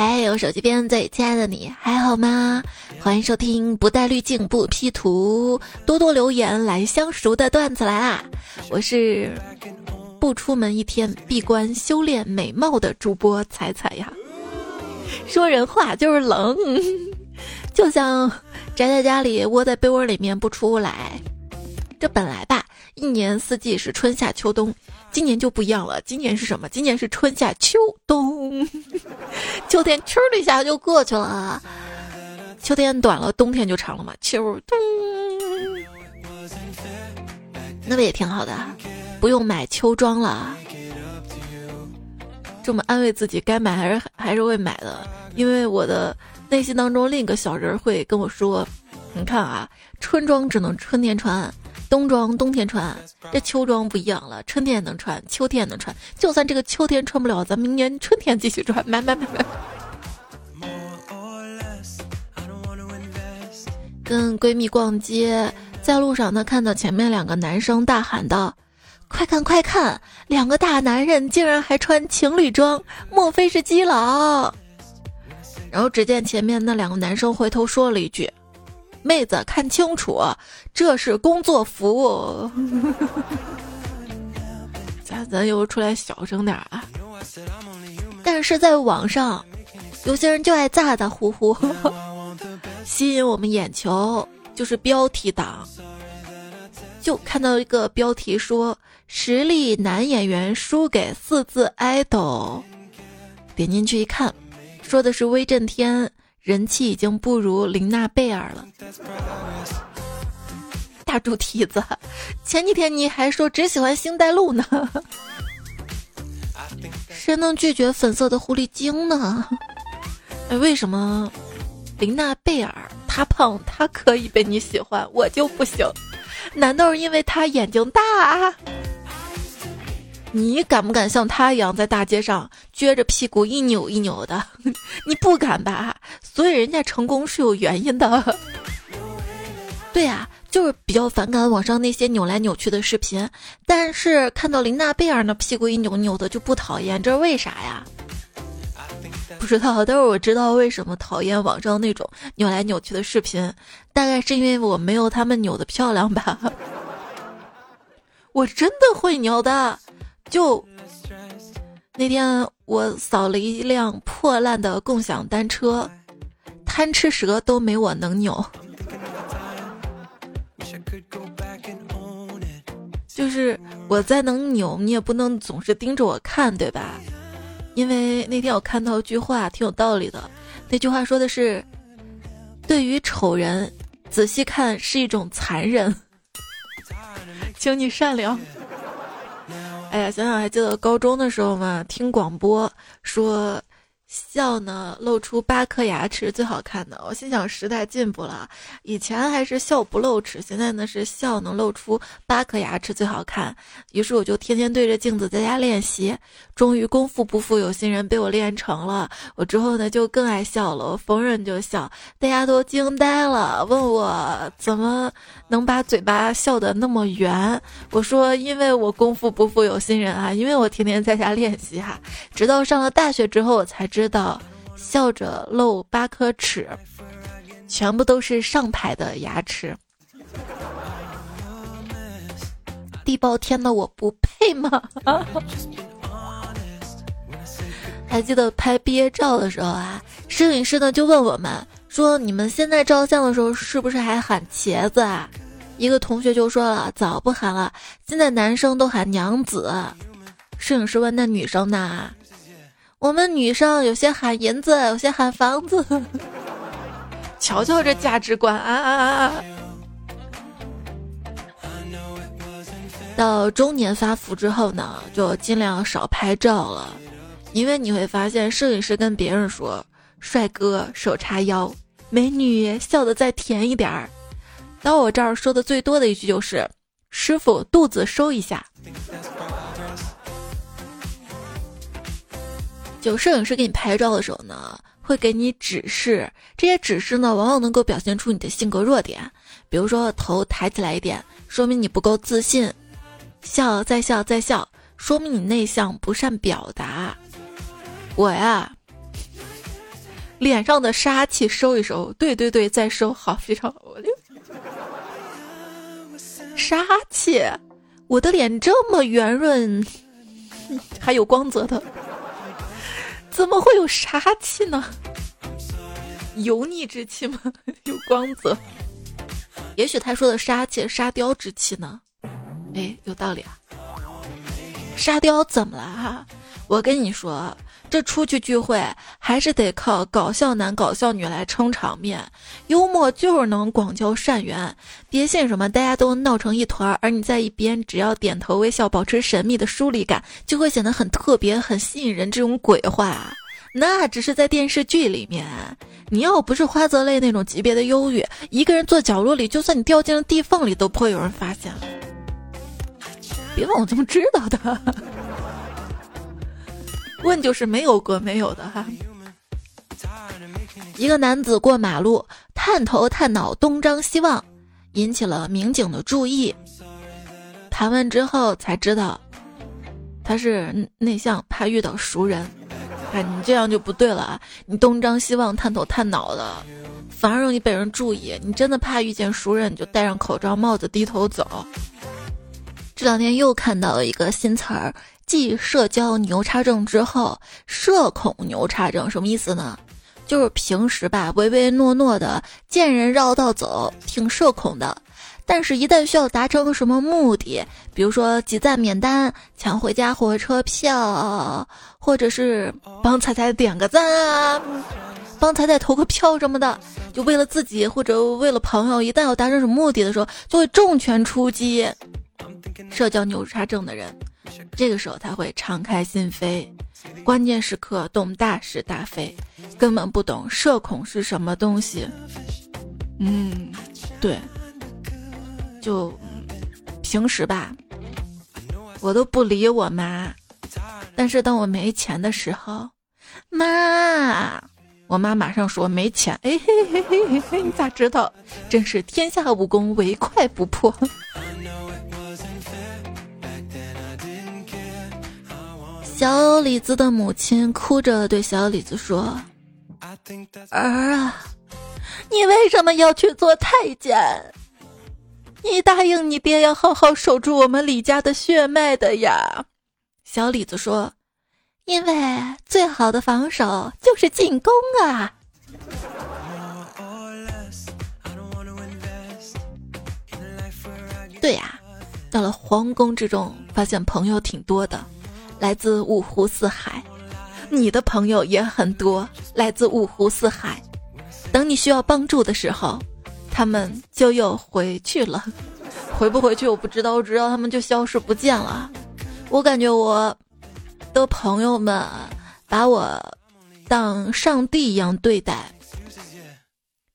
还有手机边最亲爱的你还好吗？欢迎收听不带滤镜不 P 图，多多留言来相熟的段子来啦！我是不出门一天闭关修炼美貌的主播彩彩呀。说人话就是冷，就像宅在家里窝在被窝里面不出来。这本来吧，一年四季是春夏秋冬。今年就不一样了，今年是什么？今年是春夏秋冬，秋天秋的一下就过去了，秋天短了，冬天就长了嘛，秋冬，那不也挺好的，不用买秋装了。这么安慰自己，该买还是还是会买的，因为我的内心当中另一个小人会跟我说：“你看啊，春装只能春天穿。”冬装冬天穿，这秋装不一样了，春天也能穿，秋天也能穿。就算这个秋天穿不了，咱明年春天继续穿。买买买买。跟闺蜜逛街，在路上呢，看到前面两个男生大喊道：“快看快看，两个大男人竟然还穿情侣装，莫非是基佬？”然后只见前面那两个男生回头说了一句。妹子，看清楚，这是工作服。咱咱又出来小声点啊！但是在网上，有些人就爱咋咋呼呼，吸引我们眼球，就是标题党。就看到一个标题说：“实力男演员输给四字 idol。”点进去一看，说的是威震天。人气已经不如林娜贝尔了，大猪蹄子，前几天你还说只喜欢星黛露呢，谁能拒绝粉色的狐狸精呢？哎，为什么林娜贝尔她胖她可以被你喜欢，我就不行？难道是因为她眼睛大？你敢不敢像他一样在大街上撅着屁股一扭一扭的？你不敢吧？所以人家成功是有原因的。对呀，就是比较反感网上那些扭来扭去的视频，但是看到林娜贝尔那屁股一扭扭的就不讨厌，这是为啥呀？不知道，但是我知道为什么讨厌网上那种扭来扭去的视频，大概是因为我没有他们扭的漂亮吧。我真的会扭的。就那天，我扫了一辆破烂的共享单车，贪吃蛇都没我能扭。就是我再能扭，你也不能总是盯着我看，对吧？因为那天我看到一句话，挺有道理的。那句话说的是：对于丑人，仔细看是一种残忍。请你善良。哎呀，想想还记得高中的时候嘛，听广播说。笑呢，露出八颗牙齿最好看的。我心想，时代进步了，以前还是笑不露齿，现在呢是笑能露出八颗牙齿最好看。于是我就天天对着镜子在家练习，终于功夫不负有心人，被我练成了。我之后呢就更爱笑了，我逢人就笑，大家都惊呆了，问我怎么能把嘴巴笑得那么圆。我说，因为我功夫不负有心人啊，因为我天天在家练习哈，直到上了大学之后我才知。知道，笑着露八颗齿，全部都是上排的牙齿。地包天的我不配吗？还记得拍毕业照的时候啊，摄影师呢就问我们说：“你们现在照相的时候是不是还喊茄子啊？”一个同学就说了：“早不喊了，现在男生都喊娘子。”摄影师问：“那女生呢？”我们女生有些喊银子，有些喊房子。瞧瞧这价值观啊啊啊啊！到中年发福之后呢，就尽量少拍照了，因为你会发现，摄影师跟别人说：“帅哥手叉腰，美女笑得再甜一点儿。”到我这儿说的最多的一句就是：“师傅肚子收一下。”就摄影师给你拍照的时候呢，会给你指示，这些指示呢，往往能够表现出你的性格弱点。比如说，头抬起来一点，说明你不够自信；笑，再笑，再笑，说明你内向，不善表达。我呀，脸上的杀气收一收。对对对，再收好，非常好。杀气，我的脸这么圆润，还有光泽的，怎么会有杀气呢？油腻之气吗？有光泽？也许他说的杀气，沙雕之气呢？哎，有道理啊。沙雕怎么了哈？我跟你说，这出去聚会还是得靠搞笑男、搞笑女来撑场面。幽默就是能广交善缘。别信什么大家都闹成一团，而你在一边只要点头微笑，保持神秘的疏离感，就会显得很特别、很吸引人。这种鬼话，那只是在电视剧里面。你要不是花泽类那种级别的忧郁，一个人坐角落里，就算你掉进了地缝里，都不会有人发现。别问我怎么知道的，问就是没有过没有的哈。一个男子过马路，探头探脑东张西望，引起了民警的注意。盘问之后才知道，他是内向，怕遇到熟人。哎，你这样就不对了啊！你东张西望、探头探脑的，反而容易被人注意。你真的怕遇见熟人，你就戴上口罩、帽子，低头走。这两天又看到了一个新词儿，继社交牛叉症之后，社恐牛叉症什么意思呢？就是平时吧唯唯诺诺的，见人绕道走，挺社恐的。但是，一旦需要达成什么目的，比如说集赞免单、抢回家火车票，或者是帮彩彩点个赞啊，帮彩彩投个票什么的，就为了自己或者为了朋友，一旦要达成什么目的的时候，就会重拳出击。社交牛叉症的人，这个时候他会敞开心扉，关键时刻懂大是大非，根本不懂社恐是什么东西。嗯，对，就平时吧，我都不理我妈，但是当我没钱的时候，妈，我妈马上说没钱。哎嘿嘿嘿嘿嘿，你咋知道？真是天下武功，唯快不破。小李子的母亲哭着对小李子说：“儿啊，你为什么要去做太监？你答应你爹要好好守住我们李家的血脉的呀。”小李子说：“因为最好的防守就是进攻啊。”对呀，到了皇宫之中，发现朋友挺多的。来自五湖四海，你的朋友也很多，来自五湖四海。等你需要帮助的时候，他们就又回去了。回不回去我不知道，我知道他们就消失不见了。我感觉我的朋友们把我当上帝一样对待，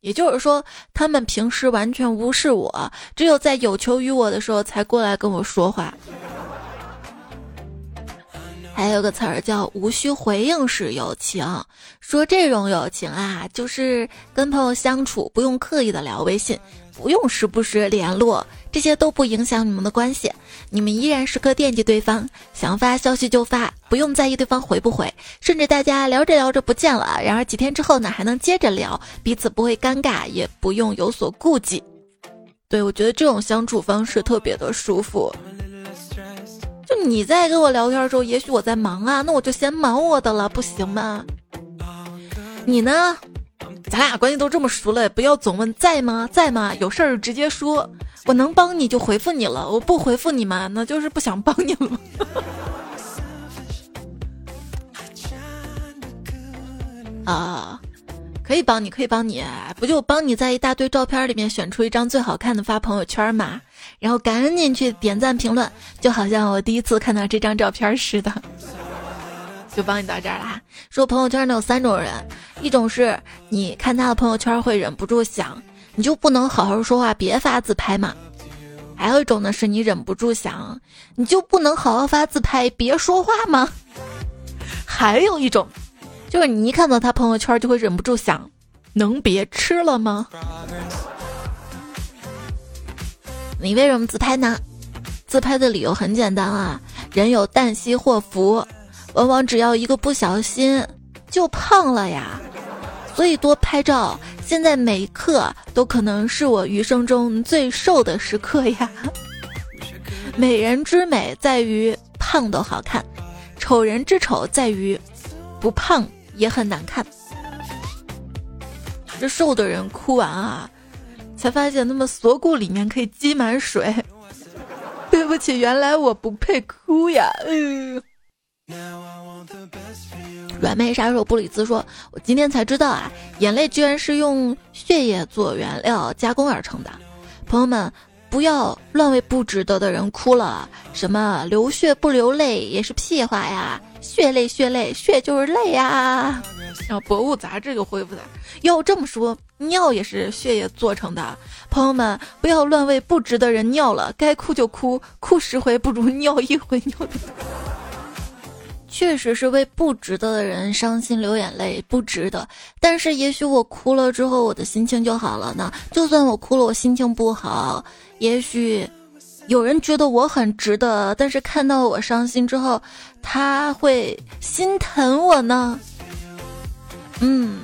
也就是说，他们平时完全无视我，只有在有求于我的时候才过来跟我说话。还有个词儿叫无需回应式友情，说这种友情啊，就是跟朋友相处不用刻意的聊微信，不用时不时联络，这些都不影响你们的关系，你们依然时刻惦记对方，想发消息就发，不用在意对方回不回，甚至大家聊着聊着不见了，然而几天之后呢，还能接着聊，彼此不会尴尬，也不用有所顾忌。对我觉得这种相处方式特别的舒服。你在跟我聊天的时候，也许我在忙啊，那我就先忙我的了，不行吗？你呢？咱俩关系都这么熟了，不要总问在吗？在吗？有事儿直接说，我能帮你就回复你了，我不回复你嘛，那就是不想帮你了。啊。可以帮你，可以帮你，不就帮你在一大堆照片里面选出一张最好看的发朋友圈嘛？然后赶紧去点赞评论，就好像我第一次看到这张照片似的，就帮你到这儿啦。说朋友圈呢有三种人，一种是你看他的朋友圈会忍不住想，你就不能好好说话，别发自拍嘛？还有一种呢，是你忍不住想，你就不能好好发自拍，别说话吗？还有一种。就是你一看到他朋友圈，就会忍不住想，能别吃了吗？你为什么自拍呢？自拍的理由很简单啊，人有旦夕祸福，往往只要一个不小心就胖了呀。所以多拍照。现在每一刻都可能是我余生中最瘦的时刻呀。美人之美在于胖都好看，丑人之丑在于不胖也很难看。这瘦的人哭完啊，才发现他们锁骨里面可以积满水。对不起，原来我不配哭呀。软妹杀手布里兹说：“我今天才知道啊，眼泪居然是用血液做原料加工而成的。朋友们，不要乱为不值得的人哭了。什么流血不流泪也是屁话呀！血泪血泪血就是泪呀！”然后博物杂志就恢复了：“要这么说，尿也是血液做成的。朋友们，不要乱为不值得人尿了，该哭就哭，哭十回不如尿一回尿的多。”确实是为不值得的人伤心流眼泪，不值得。但是也许我哭了之后，我的心情就好了呢。就算我哭了，我心情不好，也许有人觉得我很值得，但是看到我伤心之后，他会心疼我呢。嗯，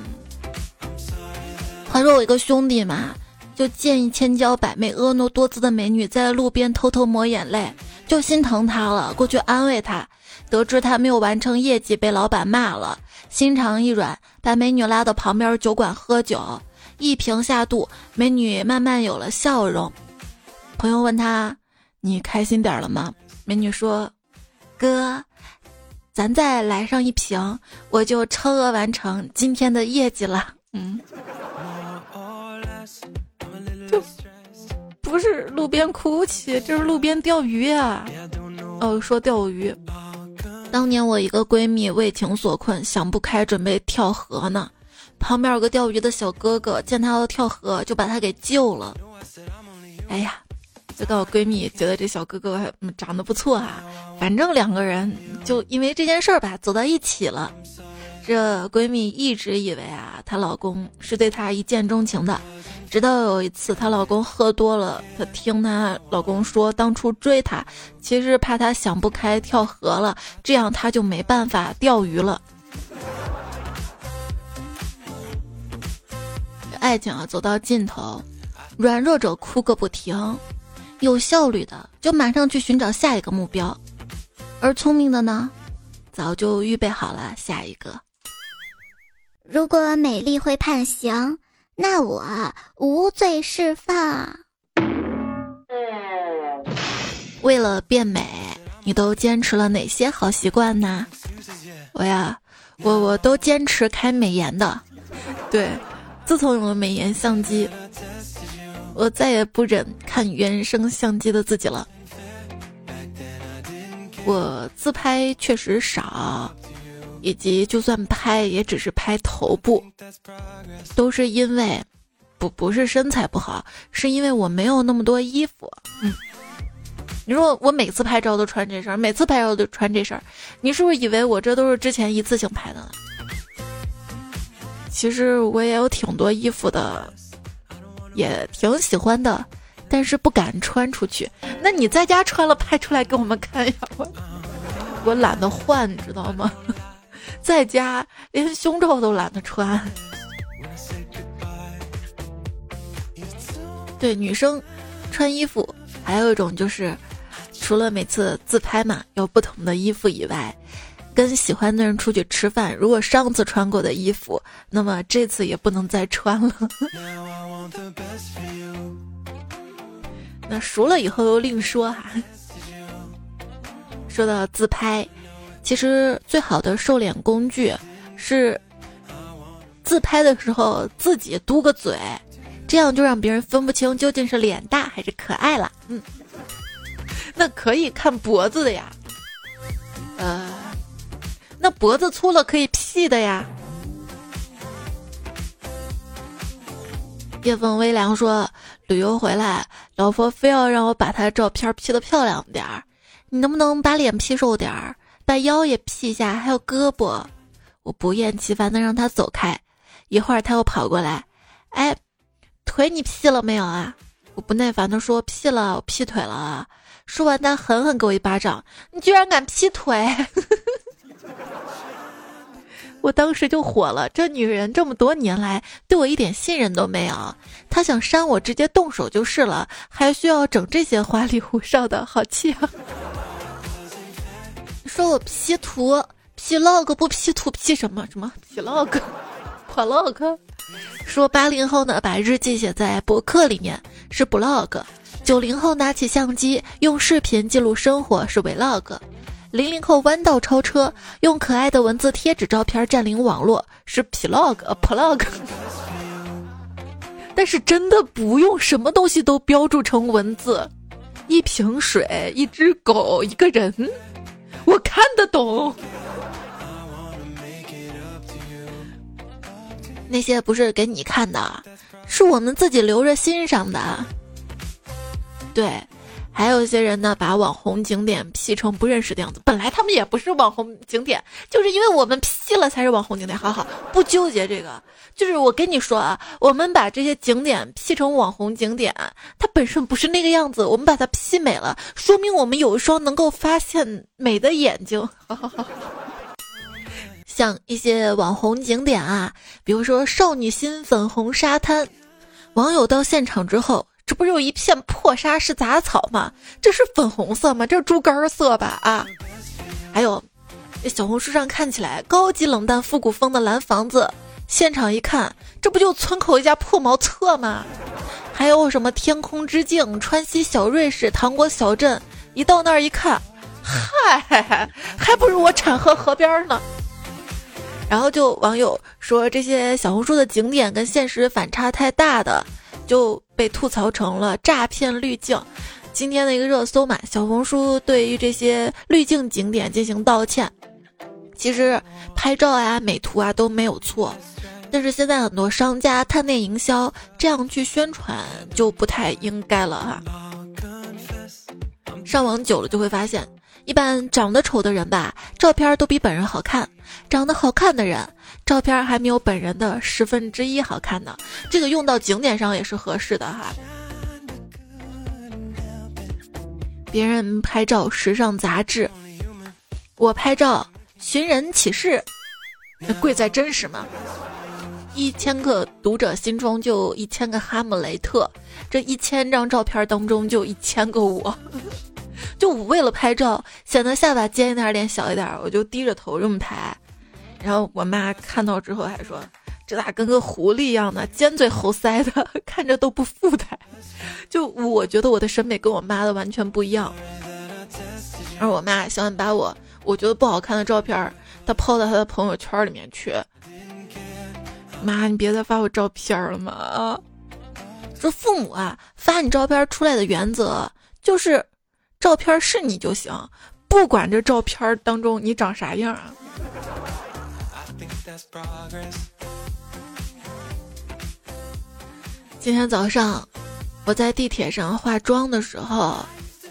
话说我一个兄弟嘛，就见一千娇百媚、婀娜多姿的美女在路边偷偷抹眼泪，就心疼她了，过去安慰她。得知他没有完成业绩，被老板骂了，心肠一软，把美女拉到旁边酒馆喝酒，一瓶下肚，美女慢慢有了笑容。朋友问他：“你开心点了吗？”美女说：“哥，咱再来上一瓶，我就超额完成今天的业绩了。”嗯，不是路边哭泣，这是路边钓鱼啊。哦，说钓鱼。当年我一个闺蜜为情所困，想不开，准备跳河呢。旁边有个钓鱼的小哥哥，见她要跳河，就把她给救了。哎呀，就跟我闺蜜觉得这小哥哥长得不错啊，反正两个人就因为这件事儿吧，走到一起了。这闺蜜一直以为啊，她老公是对她一见钟情的。直到有一次，她老公喝多了，她听她老公说，当初追她，其实怕她想不开跳河了，这样她就没办法钓鱼了。爱情啊，走到尽头，软弱者哭个不停，有效率的就马上去寻找下一个目标，而聪明的呢，早就预备好了下一个。如果美丽会判刑。那我无罪释放。为了变美，你都坚持了哪些好习惯呢？我呀，我我都坚持开美颜的。对，自从有了美颜相机，我再也不忍看原生相机的自己了。我自拍确实少。以及就算拍，也只是拍头部，都是因为不不是身材不好，是因为我没有那么多衣服。嗯，你说我每次拍照都穿这身，每次拍照都穿这身，你是不是以为我这都是之前一次性拍的呢？其实我也有挺多衣服的，也挺喜欢的，但是不敢穿出去。那你在家穿了拍出来给我们看呀？我我懒得换，你知道吗？在家连胸罩都懒得穿。对女生穿衣服，还有一种就是，除了每次自拍嘛有不同的衣服以外，跟喜欢的人出去吃饭，如果上次穿过的衣服，那么这次也不能再穿了。那熟了以后又另说哈。说到自拍。其实最好的瘦脸工具是自拍的时候自己嘟个嘴，这样就让别人分不清究竟是脸大还是可爱了。嗯，那可以看脖子的呀，呃，那脖子粗了可以 P 的呀。夜风微凉说，旅游回来，老婆非要让我把她照片 P 的漂亮点儿，你能不能把脸 P 瘦点儿？把腰也 P 下，还有胳膊，我不厌其烦的让他走开。一会儿他又跑过来，哎，腿你劈了没有啊？我不耐烦的说劈了，我 P 腿了。说完他狠狠给我一巴掌，你居然敢劈腿！我当时就火了，这女人这么多年来对我一点信任都没有，她想扇我直接动手就是了，还需要整这些花里胡哨的，好气啊！说我 P 图 P log 不 P 图 P 什么什么 P log，破 log。说八零后呢把日记写在博客里面是 blog，九零后拿起相机用视频记录生活是 vlog。零零后弯道超车，用可爱的文字贴纸照片占领网络，是 plog，plog。但是真的不用什么东西都标注成文字，一瓶水，一只狗，一个人，我看得懂。那些不是给你看的，是我们自己留着欣赏的。对。还有一些人呢，把网红景点 P 成不认识的样子。本来他们也不是网红景点，就是因为我们 P 了才是网红景点。好好，不纠结这个。就是我跟你说啊，我们把这些景点 P 成网红景点，它本身不是那个样子，我们把它 P 美了，说明我们有一双能够发现美的眼睛。像一些网红景点啊，比如说少女心粉红沙滩，网友到现场之后。这不是有一片破沙是杂草吗？这是粉红色吗？这是猪肝色吧？啊！还有，小红书上看起来高级冷淡复古风的蓝房子，现场一看，这不就村口一家破茅厕吗？还有什么天空之镜、川西小瑞士、糖果小镇，一到那儿一看，嗨，还不如我产河河边呢。然后就网友说这些小红书的景点跟现实反差太大的。就被吐槽成了诈骗滤镜，今天的一个热搜嘛，小红书对于这些滤镜景点进行道歉。其实拍照呀、美图啊都没有错，但是现在很多商家探店营销这样去宣传就不太应该了哈。上网久了就会发现。一般长得丑的人吧，照片都比本人好看；长得好看的人，照片还没有本人的十分之一好看呢。这个用到景点上也是合适的哈。别人拍照时尚杂志，我拍照寻人启事，贵在真实嘛。一千个读者心中就一千个哈姆雷特，这一千张照片当中就一千个我。就为了拍照，显得下巴尖一点，脸小一点，我就低着头这么拍。然后我妈看到之后还说：“这咋跟个狐狸一样呢？尖嘴猴腮的，看着都不富态。”就我觉得我的审美跟我妈的完全不一样。而我妈喜欢把我我觉得不好看的照片，她抛到她的朋友圈里面去。妈，你别再发我照片了嘛！说父母啊，发你照片出来的原则就是。照片是你就行，不管这照片当中你长啥样啊。今天早上我在地铁上化妆的时候，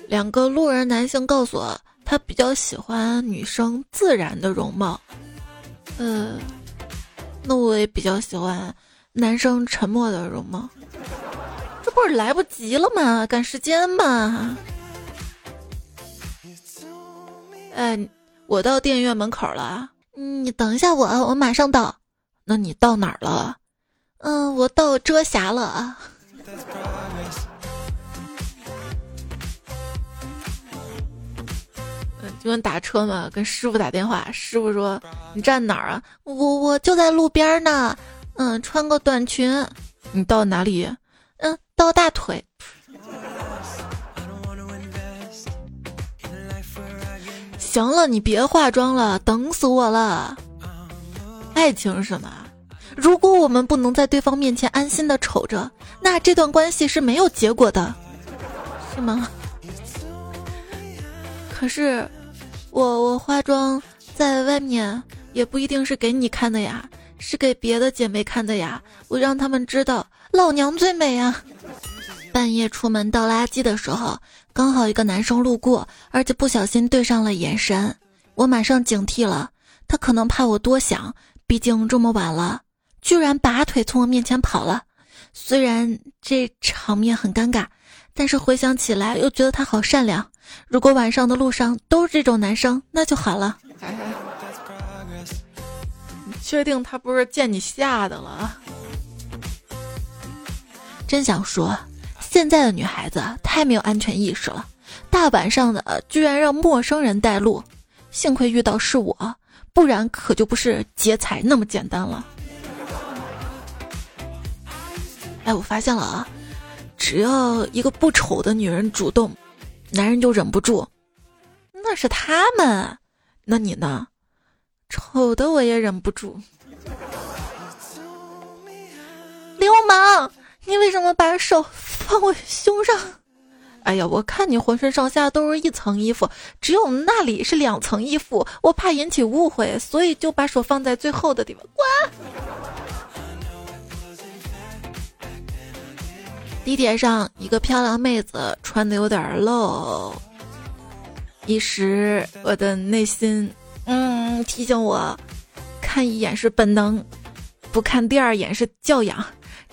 两个路人男性告诉我，他比较喜欢女生自然的容貌。呃，那我也比较喜欢男生沉默的容貌。这不是来不及了吗？赶时间嘛。哎，我到电影院门口了，你等一下我，我马上到。那你到哪儿了？嗯，我到遮瑕了啊。嗯，就跟打车嘛，跟师傅打电话，师傅说你站哪儿啊？我我就在路边呢。嗯，穿个短裙。你到哪里？嗯，到大腿。行了，你别化妆了，等死我了。爱情是什么？如果我们不能在对方面前安心的瞅着，那这段关系是没有结果的，是吗？可是，我我化妆在外面也不一定是给你看的呀，是给别的姐妹看的呀。我让他们知道，老娘最美呀。半夜出门倒垃圾的时候。刚好一个男生路过，而且不小心对上了眼神，我马上警惕了。他可能怕我多想，毕竟这么晚了，居然拔腿从我面前跑了。虽然这场面很尴尬，但是回想起来又觉得他好善良。如果晚上的路上都是这种男生，那就好了。确定他不是见你吓的了？真想说，现在的女孩子太没有安全意识了。大晚上的，居然让陌生人带路，幸亏遇到是我，不然可就不是劫财那么简单了。哎，我发现了啊，只要一个不丑的女人主动，男人就忍不住。那是他们，那你呢？丑的我也忍不住。流氓，你为什么把手放我胸上？哎呀，我看你浑身上下都是一层衣服，只有那里是两层衣服，我怕引起误会，所以就把手放在最后的地方。滚！地铁上，一个漂亮妹子穿的有点露，一时我的内心，嗯，提醒我，看一眼是本能，不看第二眼是教养，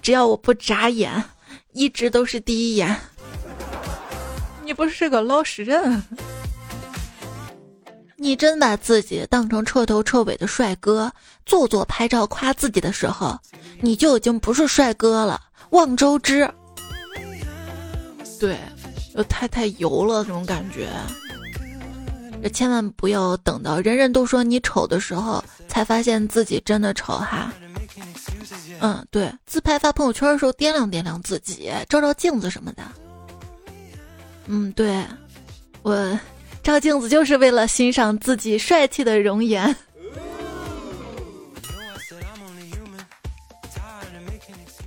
只要我不眨眼，一直都是第一眼。你不是个老实人，你真把自己当成彻头彻尾的帅哥，做做拍照夸自己的时候，你就已经不是帅哥了。望周知，对，又太太油了，那种感觉。这千万不要等到人人都说你丑的时候，才发现自己真的丑哈。嗯，对，自拍发朋友圈的时候，掂量掂量自己，照照镜子什么的。嗯，对，我照镜子就是为了欣赏自己帅气的容颜。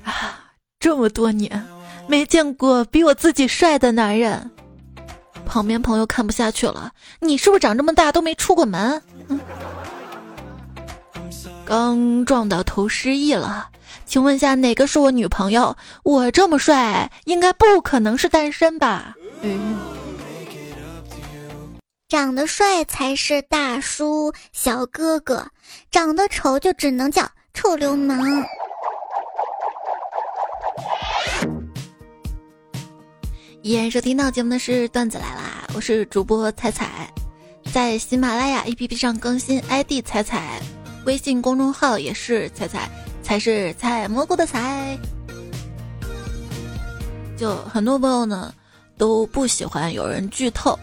啊，这么多年没见过比我自己帅的男人，旁边朋友看不下去了，你是不是长这么大都没出过门？刚撞到头失忆了，请问下哪个是我女朋友？我这么帅，应该不可能是单身吧？长得帅才是大叔小哥哥，长得丑就只能叫臭流氓。依然收听到节目的是段子来啦，我是主播彩彩，在喜马拉雅 APP 上更新 ID 彩彩，微信公众号也是彩彩，才是采蘑菇的采。就很多朋友呢。都不喜欢有人剧透，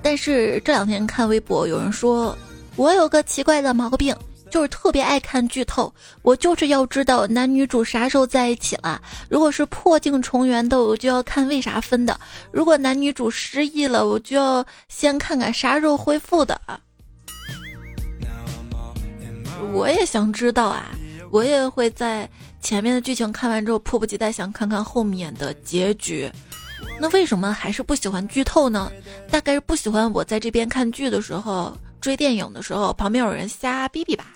但是这两天看微博，有人说我有个奇怪的毛病，就是特别爱看剧透。我就是要知道男女主啥时候在一起了。如果是破镜重圆的，我就要看为啥分的；如果男女主失忆了，我就要先看看啥时候恢复的。我也想知道啊，我也会在前面的剧情看完之后，迫不及待想看看后面的结局。那为什么还是不喜欢剧透呢？大概是不喜欢我在这边看剧的时候、追电影的时候，旁边有人瞎逼逼吧。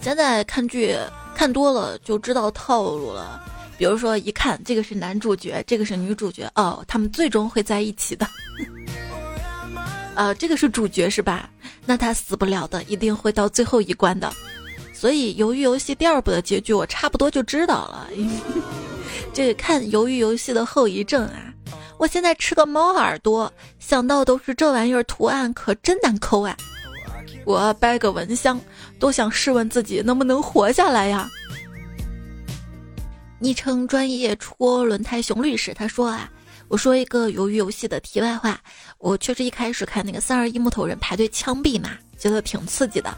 现在看剧看多了就知道套路了，比如说一看这个是男主角，这个是女主角，哦，他们最终会在一起的。啊，这个是主角是吧？那他死不了的，一定会到最后一关的。所以，《鱿鱼游戏》第二部的结局我差不多就知道了。这看《鱿鱼游戏》的后遗症啊！我现在吃个猫耳朵，想到都是这玩意儿图案，可真难抠啊！我掰个蚊香，都想试问自己能不能活下来呀？昵称专业戳轮胎熊律师他说啊，我说一个《鱿鱼游戏》的题外话，我确实一开始看那个三二一木头人排队枪毙嘛，觉得挺刺激的。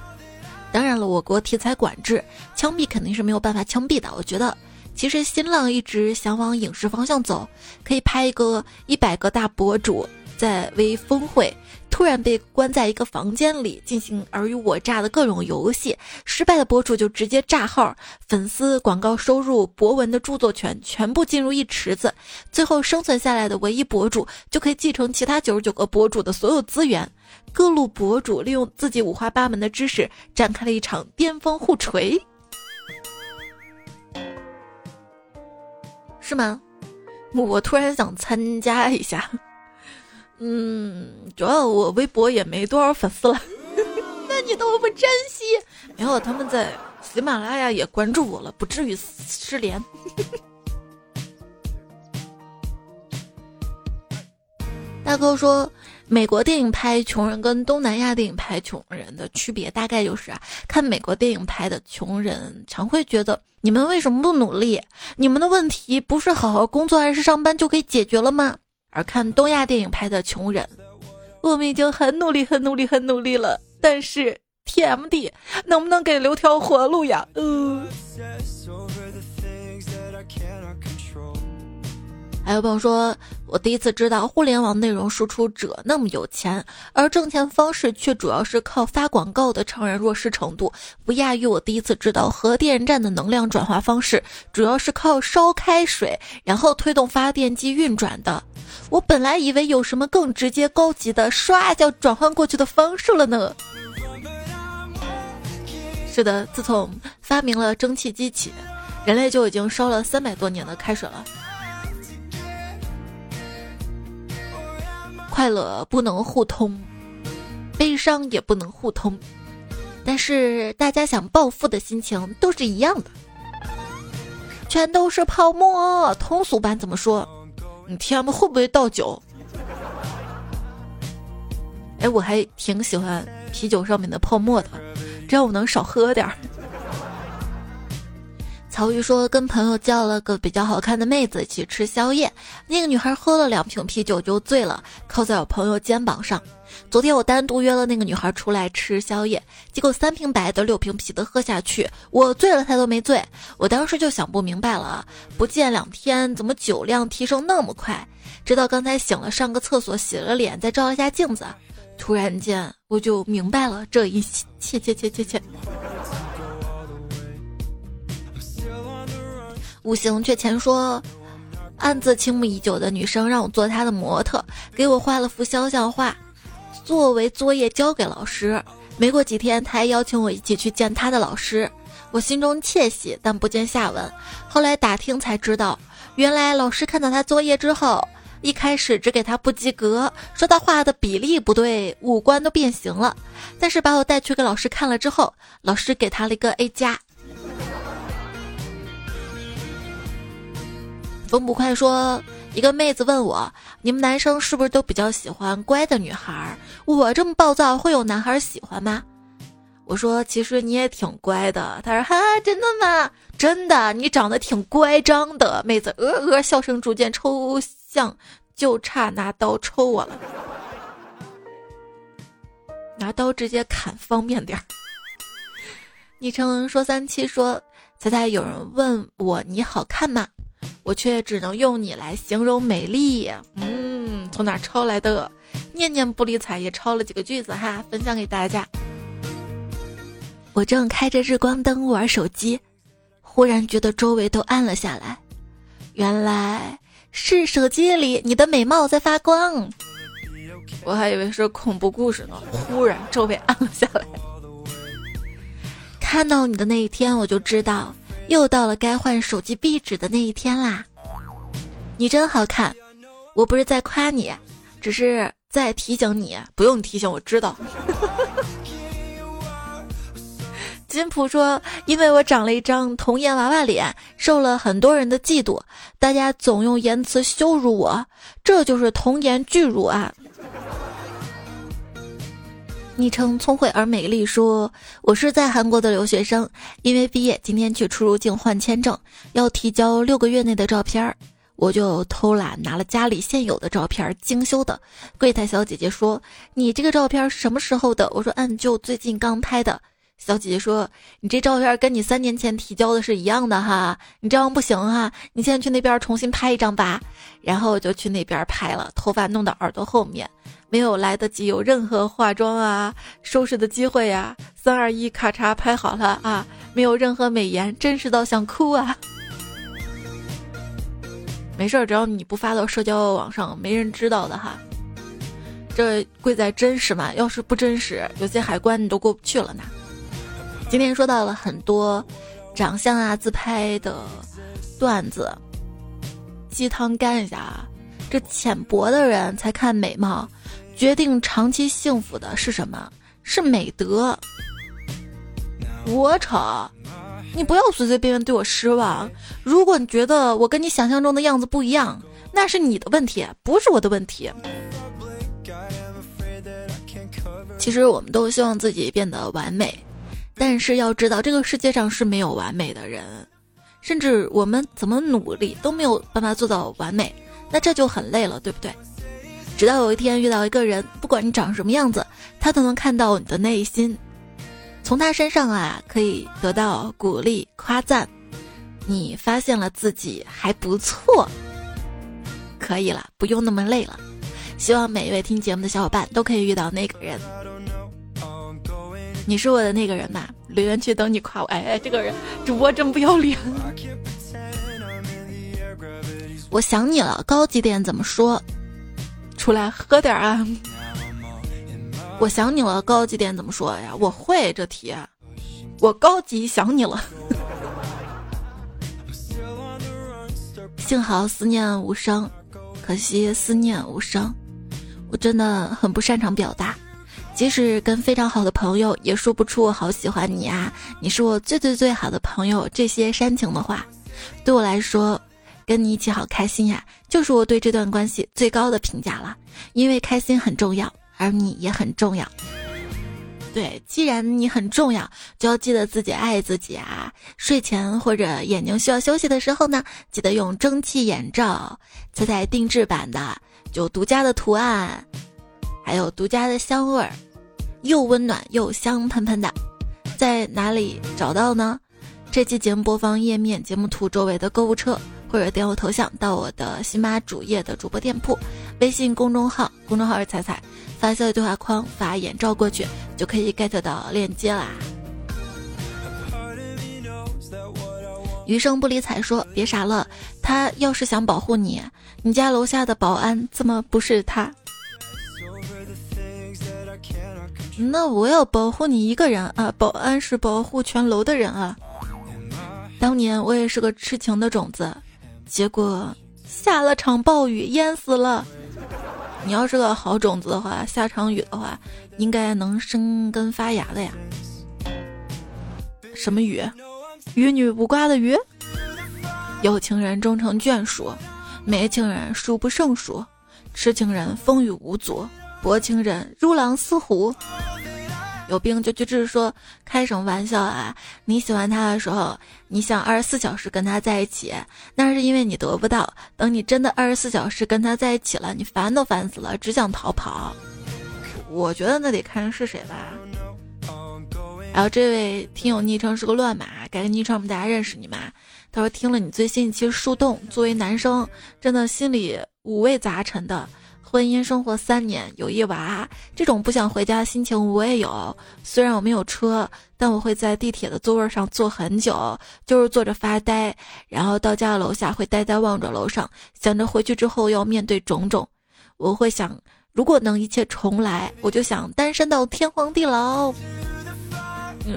当然了，我国题材管制，枪毙肯定是没有办法枪毙的。我觉得，其实新浪一直想往影视方向走，可以拍一个一百个大博主在微峰会突然被关在一个房间里进行尔虞我诈的各种游戏，失败的博主就直接炸号，粉丝、广告收入、博文的著作权全部进入一池子，最后生存下来的唯一博主就可以继承其他九十九个博主的所有资源。各路博主利用自己五花八门的知识，展开了一场巅峰互锤，是吗？我突然想参加一下。嗯，主要我微博也没多少粉丝了，那你都不珍惜？没有，他们在喜马拉雅也关注我了，不至于失联。大哥说。美国电影拍穷人跟东南亚电影拍穷人的区别，大概就是啊，看美国电影拍的穷人常会觉得你们为什么不努力？你们的问题不是好好工作还是上班就可以解决了吗？而看东亚电影拍的穷人，我们已经很努力、很努力、很努力了，但是 TMD 能不能给留条活路呀？嗯。还有朋友说，我第一次知道互联网内容输出者那么有钱，而挣钱方式却主要是靠发广告的怅然若失程度，不亚于我第一次知道核电站的能量转化方式主要是靠烧开水，然后推动发电机运转的。我本来以为有什么更直接高级的刷就转换过去的方式了呢。是的，自从发明了蒸汽机起，人类就已经烧了三百多年的开水了。快乐不能互通，悲伤也不能互通，但是大家想暴富的心情都是一样的，全都是泡沫。通俗版怎么说？你 T M 会不会倒酒？哎，我还挺喜欢啤酒上面的泡沫的，这样我能少喝点儿。曹玉说：“跟朋友叫了个比较好看的妹子一起吃宵夜，那个女孩喝了两瓶啤酒就醉了，靠在我朋友肩膀上。昨天我单独约了那个女孩出来吃宵夜，结果三瓶白的、六瓶啤的喝下去，我醉了，她都没醉。我当时就想不明白了，不见两天怎么酒量提升那么快？直到刚才醒了，上个厕所洗了脸，再照了一下镜子，突然间我就明白了这一切，切切切切切。”五行却前说，暗自倾慕已久的女生让我做她的模特，给我画了幅肖像画，作为作业交给老师。没过几天，她还邀请我一起去见她的老师，我心中窃喜，但不见下文。后来打听才知道，原来老师看到她作业之后，一开始只给她不及格，说她画的比例不对，五官都变形了。但是把我带去给老师看了之后，老师给她了一个 A 加。风不快说，一个妹子问我：“你们男生是不是都比较喜欢乖的女孩？我这么暴躁，会有男孩喜欢吗？”我说：“其实你也挺乖的。”他说：“哈，真的吗？真的，你长得挺乖张的。”妹子呃呃，笑声逐渐抽象，就差拿刀抽我了。拿刀直接砍方便点儿。昵称说三七说：“猜猜有人问我你好看吗？”我却只能用你来形容美丽。嗯，从哪抄来的？念念不理睬也抄了几个句子哈，分享给大家。我正开着日光灯玩手机，忽然觉得周围都暗了下来。原来是手机里你的美貌在发光。我还以为是恐怖故事呢。忽然周围暗了下来。看到你的那一天，我就知道。又到了该换手机壁纸的那一天啦！你真好看，我不是在夸你，只是在提醒你。不用提醒，我知道。金普说：“因为我长了一张童颜娃娃脸，受了很多人的嫉妒，大家总用言辞羞辱我，这就是童颜巨乳啊！”昵称聪慧而美丽说：“我是在韩国的留学生，因为毕业今天去出入境换签证，要提交六个月内的照片儿，我就偷懒拿了家里现有的照片，精修的。柜台小姐姐说：‘你这个照片是什么时候的？’我说：‘嗯，就最近刚拍的。’小姐姐说：‘你这照片跟你三年前提交的是一样的哈，你这样不行哈，你现在去那边重新拍一张吧。’然后我就去那边拍了，头发弄到耳朵后面。”没有来得及有任何化妆啊、收拾的机会呀，三二一，咔嚓拍好了啊！没有任何美颜，真实到想哭啊！没事儿，只要你不发到社交网上，没人知道的哈。这贵在真实嘛，要是不真实，有些海关你都过不去了呢。今天说到了很多长相啊、自拍的段子，鸡汤干一下啊！这浅薄的人才看美貌。决定长期幸福的是什么？是美德。我丑，你不要随随便便对我失望。如果你觉得我跟你想象中的样子不一样，那是你的问题，不是我的问题。其实我们都希望自己变得完美，但是要知道这个世界上是没有完美的人，甚至我们怎么努力都没有办法做到完美，那这就很累了，对不对？直到有一天遇到一个人，不管你长什么样子，他都能看到你的内心，从他身上啊可以得到鼓励、夸赞，你发现了自己还不错，可以了，不用那么累了。希望每一位听节目的小伙伴都可以遇到那个人。你是我的那个人吧？留言区等你夸我。哎哎，这个人主播真不要脸。我想你了，高级点怎么说？出来喝点啊！我想你了，高级点怎么说呀？我会这题，我高级想你了。幸好思念无声，可惜思念无声。我真的很不擅长表达，即使跟非常好的朋友，也说不出我好喜欢你呀，你是我最最最好的朋友这些煽情的话。对我来说。跟你一起好开心呀，就是我对这段关系最高的评价了。因为开心很重要，而你也很重要。对，既然你很重要，就要记得自己爱自己啊。睡前或者眼睛需要休息的时候呢，记得用蒸汽眼罩，彩彩定制版的，有独家的图案，还有独家的香味儿，又温暖又香喷喷的。在哪里找到呢？这期节目播放页面节目图周围的购物车。或者点我头像到我的喜马主页的主播店铺，微信公众号公众号是彩彩，发消息对话框发眼罩过去就可以 get 到链接啦。余生不理睬说别傻了，他要是想保护你，你家楼下的保安怎么不是他？那我要保护你一个人啊，保安是保护全楼的人啊。当年我也是个痴情的种子。结果下了场暴雨，淹死了。你要是个好种子的话，下场雨的话，应该能生根发芽的呀。什么雨？与女无瓜的鱼？有情人终成眷属，没情人数不胜数。痴情人风雨无阻，薄情人如狼似虎。有病就去治，说开什么玩笑啊！你喜欢他的时候，你想二十四小时跟他在一起，那是因为你得不到。等你真的二十四小时跟他在一起了，你烦都烦死了，只想逃跑。我觉得那得看是谁吧。然后这位听友昵称是个乱码，改个昵称我们大家认识你吗？他说听了你最新一期树洞，作为男生，真的心里五味杂陈的。婚姻生活三年有一娃，这种不想回家的心情我也有。虽然我没有车，但我会在地铁的座位上坐很久，就是坐着发呆。然后到家楼下会呆呆望着楼上，想着回去之后要面对种种。我会想，如果能一切重来，我就想单身到天荒地老。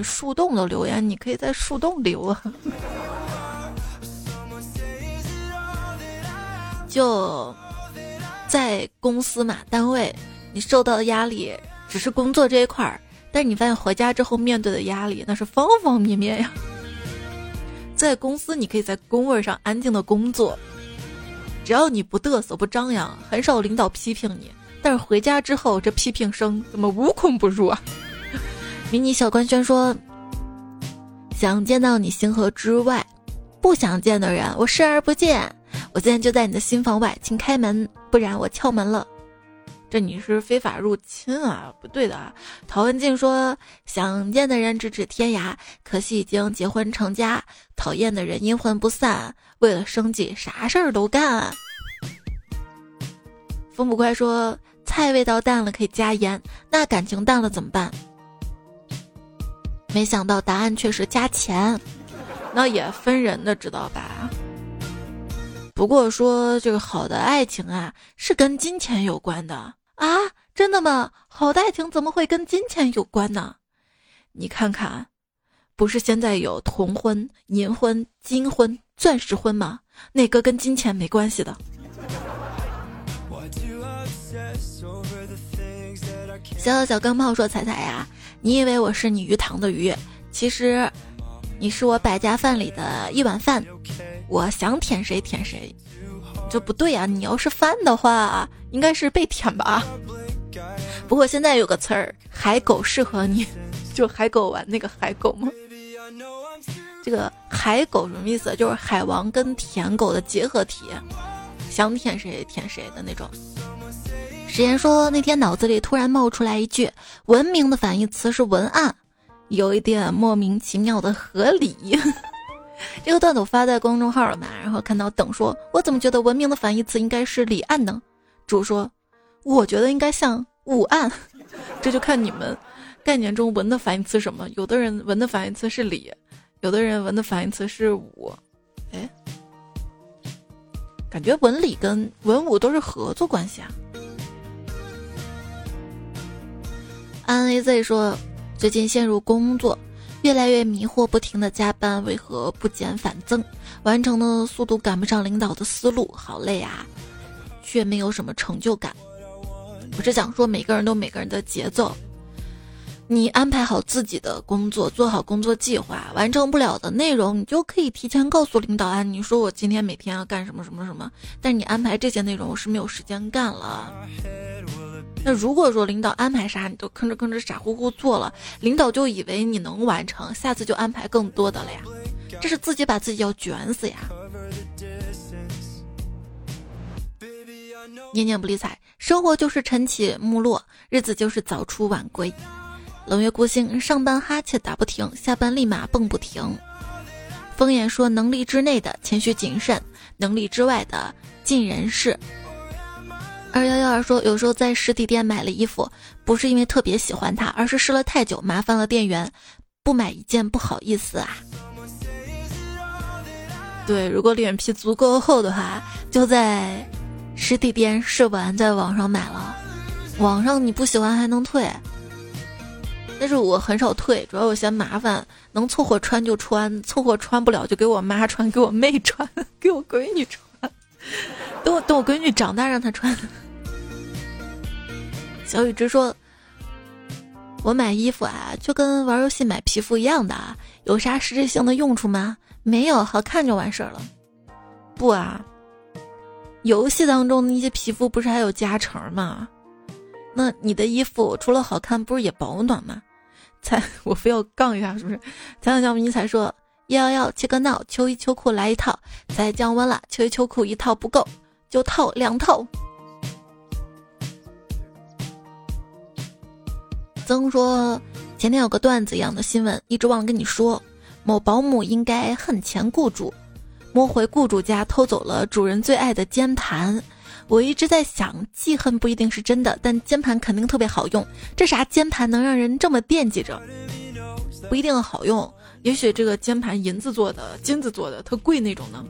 树洞的留言，你可以在树洞留啊。就。在公司嘛，单位，你受到的压力只是工作这一块儿，但是你发现回家之后面对的压力那是方方面面呀。在公司，你可以在工位上安静的工作，只要你不嘚瑟不张扬，很少领导批评你。但是回家之后，这批评声怎么无孔不入啊？迷你小官宣说，想见到你星河之外，不想见的人，我视而不见。我现在就在你的新房外，请开门，不然我敲门了。这你是非法入侵啊，不对的啊！陶文静说：“想见的人咫尺天涯，可惜已经结婚成家。讨厌的人阴魂不散，为了生计啥事儿都干。”风不快说：“菜味道淡了可以加盐，那感情淡了怎么办？”没想到答案却是加钱，那也分人的，知道吧？不过说这个好的爱情啊，是跟金钱有关的啊？真的吗？好的爱情怎么会跟金钱有关呢？你看看，不是现在有铜婚、银婚、金婚、钻石婚吗？那个跟金钱没关系的。小小小钢炮说：“彩彩呀，你以为我是你鱼塘的鱼，其实你是我百家饭里的一碗饭。”我想舔谁舔谁，这不对啊！你要是翻的话，应该是被舔吧？不过现在有个词儿“海狗”适合你，就海狗玩那个海狗吗？这个海狗什么意思？就是海王跟舔狗的结合体，想舔谁舔谁的那种。实验说那天脑子里突然冒出来一句“文明”的反义词是“文案”，有一点莫名其妙的合理。这个段子我发在公众号了嘛？然后看到等说：“我怎么觉得文明的反义词应该是李案呢？”主说：“我觉得应该像武案。”这就看你们概念中文的反义词什么。有的人文的反义词是李。有的人文的反义词是武，哎，感觉文理跟文武都是合作关系啊。n a z 说，最近陷入工作，越来越迷惑，不停的加班，为何不减反增？完成的速度赶不上领导的思路，好累啊，却没有什么成就感。我是想说，每个人都每个人的节奏。你安排好自己的工作，做好工作计划，完成不了的内容，你就可以提前告诉领导啊。你说我今天每天要干什么什么什么，但你安排这些内容，我是没有时间干了。那如果说领导安排啥，你都吭哧吭哧傻乎乎做了，领导就以为你能完成，下次就安排更多的了呀。这是自己把自己要卷死呀。念念不理睬，生活就是晨起暮落，日子就是早出晚归。冷月孤星，上班哈欠打不停，下班立马蹦不停。风言说：能力之内的谦虚谨慎，能力之外的尽人事。二幺幺二说：有时候在实体店买了衣服，不是因为特别喜欢它，而是试了太久，麻烦了店员，不买一件不好意思啊。对，如果脸皮足够厚的话，就在实体店试完，在网上买了。网上你不喜欢还能退。但是我很少退，主要我嫌麻烦，能凑合穿就穿，凑合穿不了就给我妈穿，给我妹穿，给我闺女穿，等我等我闺女长大让她穿。小雨直说：“我买衣服啊，就跟玩游戏买皮肤一样的，有啥实质性的用处吗？没有，好看就完事儿了。不啊，游戏当中的那些皮肤不是还有加成吗？那你的衣服除了好看，不是也保暖吗？” 才我非要杠一下，是不是？才想叫迷彩说幺幺幺切个闹，秋衣秋裤来一套。再降温了，秋衣秋裤一套不够，就套两套。曾说前天有个段子一样的新闻，一直忘了跟你说。某保姆应该恨前雇主，摸回雇主家偷走了主人最爱的键盘。我一直在想，记恨不一定是真的，但键盘肯定特别好用。这啥键盘能让人这么惦记着？不一定好用，也许这个键盘银子做的、金子做的，特贵那种呢。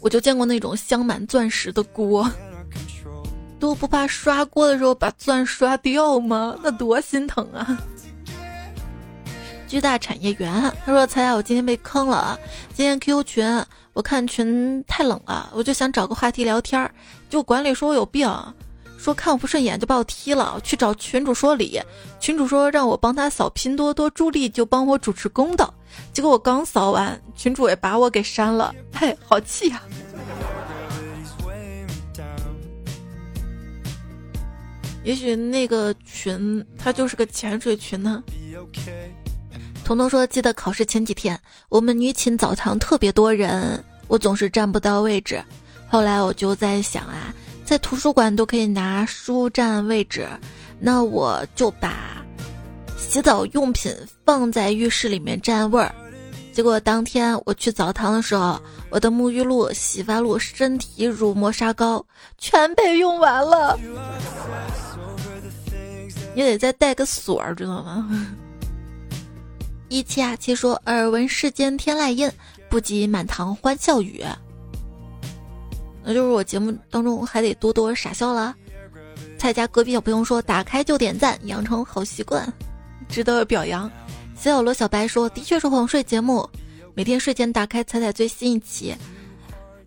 我就见过那种镶满钻石的锅，都不怕刷锅的时候把钻刷掉吗？那多心疼啊！巨大产业园，他说：“猜猜我今天被坑了啊。今天 QQ 群，我看群太冷了，我就想找个话题聊天儿。就管理说我有病，说看我不顺眼就把我踢了。去找群主说理，群主说让我帮他扫拼多多助力，就帮我主持公道。结果我刚扫完，群主也把我给删了。嘿，好气呀！也许那个群他就是个潜水群呢。”彤彤说：“记得考试前几天，我们女寝澡堂特别多人，我总是占不到位置。后来我就在想啊，在图书馆都可以拿书占位置，那我就把洗澡用品放在浴室里面占位儿。结果当天我去澡堂的时候，我的沐浴露、洗发露、身体乳、磨砂膏全被用完了。你得再带个锁儿，知道吗？”一七啊七说：“耳闻世间天籁音，不及满堂欢笑语。”那就是我节目当中还得多多傻笑了。蔡家隔壁小朋友说：“打开就点赞，养成好习惯，值得表扬。”小小罗小白说：“的确是哄睡节目，每天睡前打开彩彩最新一期。”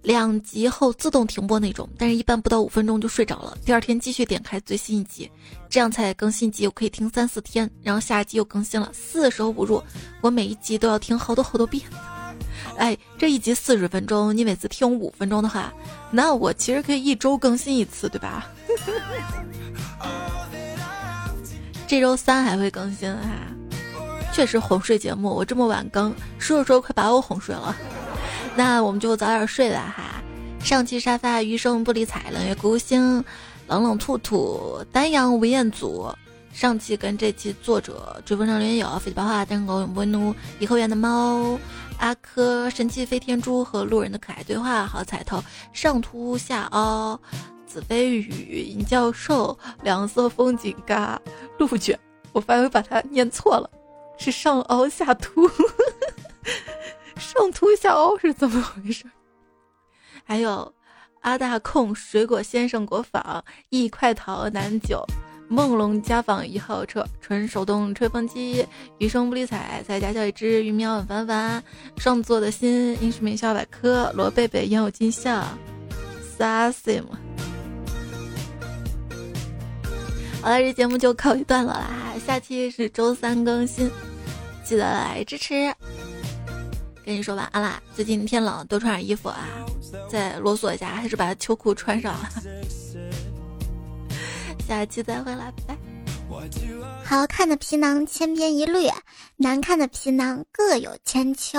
两集后自动停播那种，但是一般不到五分钟就睡着了。第二天继续点开最新一集，这样才更新集我可以听三四天，然后下一集又更新了，四舍五入我每一集都要听好多好多遍。哎，这一集四十分钟，你每次听五分钟的话，那我其实可以一周更新一次，对吧？这周三还会更新哈，确实哄睡节目，我这么晚更，说着说快把我哄睡了。那我们就早点睡了哈。上期沙发余生不理睬，冷月孤星，冷冷兔兔，丹阳吴彦祖。上期跟这期作者追风少年有，飞白话单狗永不怒，颐和园的猫，阿珂神奇飞天猪和路人的可爱对话，好彩头上凸下凹，子飞宇尹教授两色风景嘎鹿卷，我发现把它念错了，是上凹下凸，上凸下凹是怎么回事？还有阿大控水果先生国坊一块桃南九。梦龙家纺一号车，纯手动吹风机，余生不理睬，在家小一只，鱼喵晚凡凡，双子座的心，英式名校百科，罗贝贝烟有金像，Sasim。好了，这节目就告一段落啦，下期是周三更新，记得来支持。跟你说晚安啦，最近天冷，多穿点衣服啊。再啰嗦一下，还是把秋裤穿上了。下期再会啦，拜拜。好看的皮囊千篇一律，难看的皮囊各有千秋。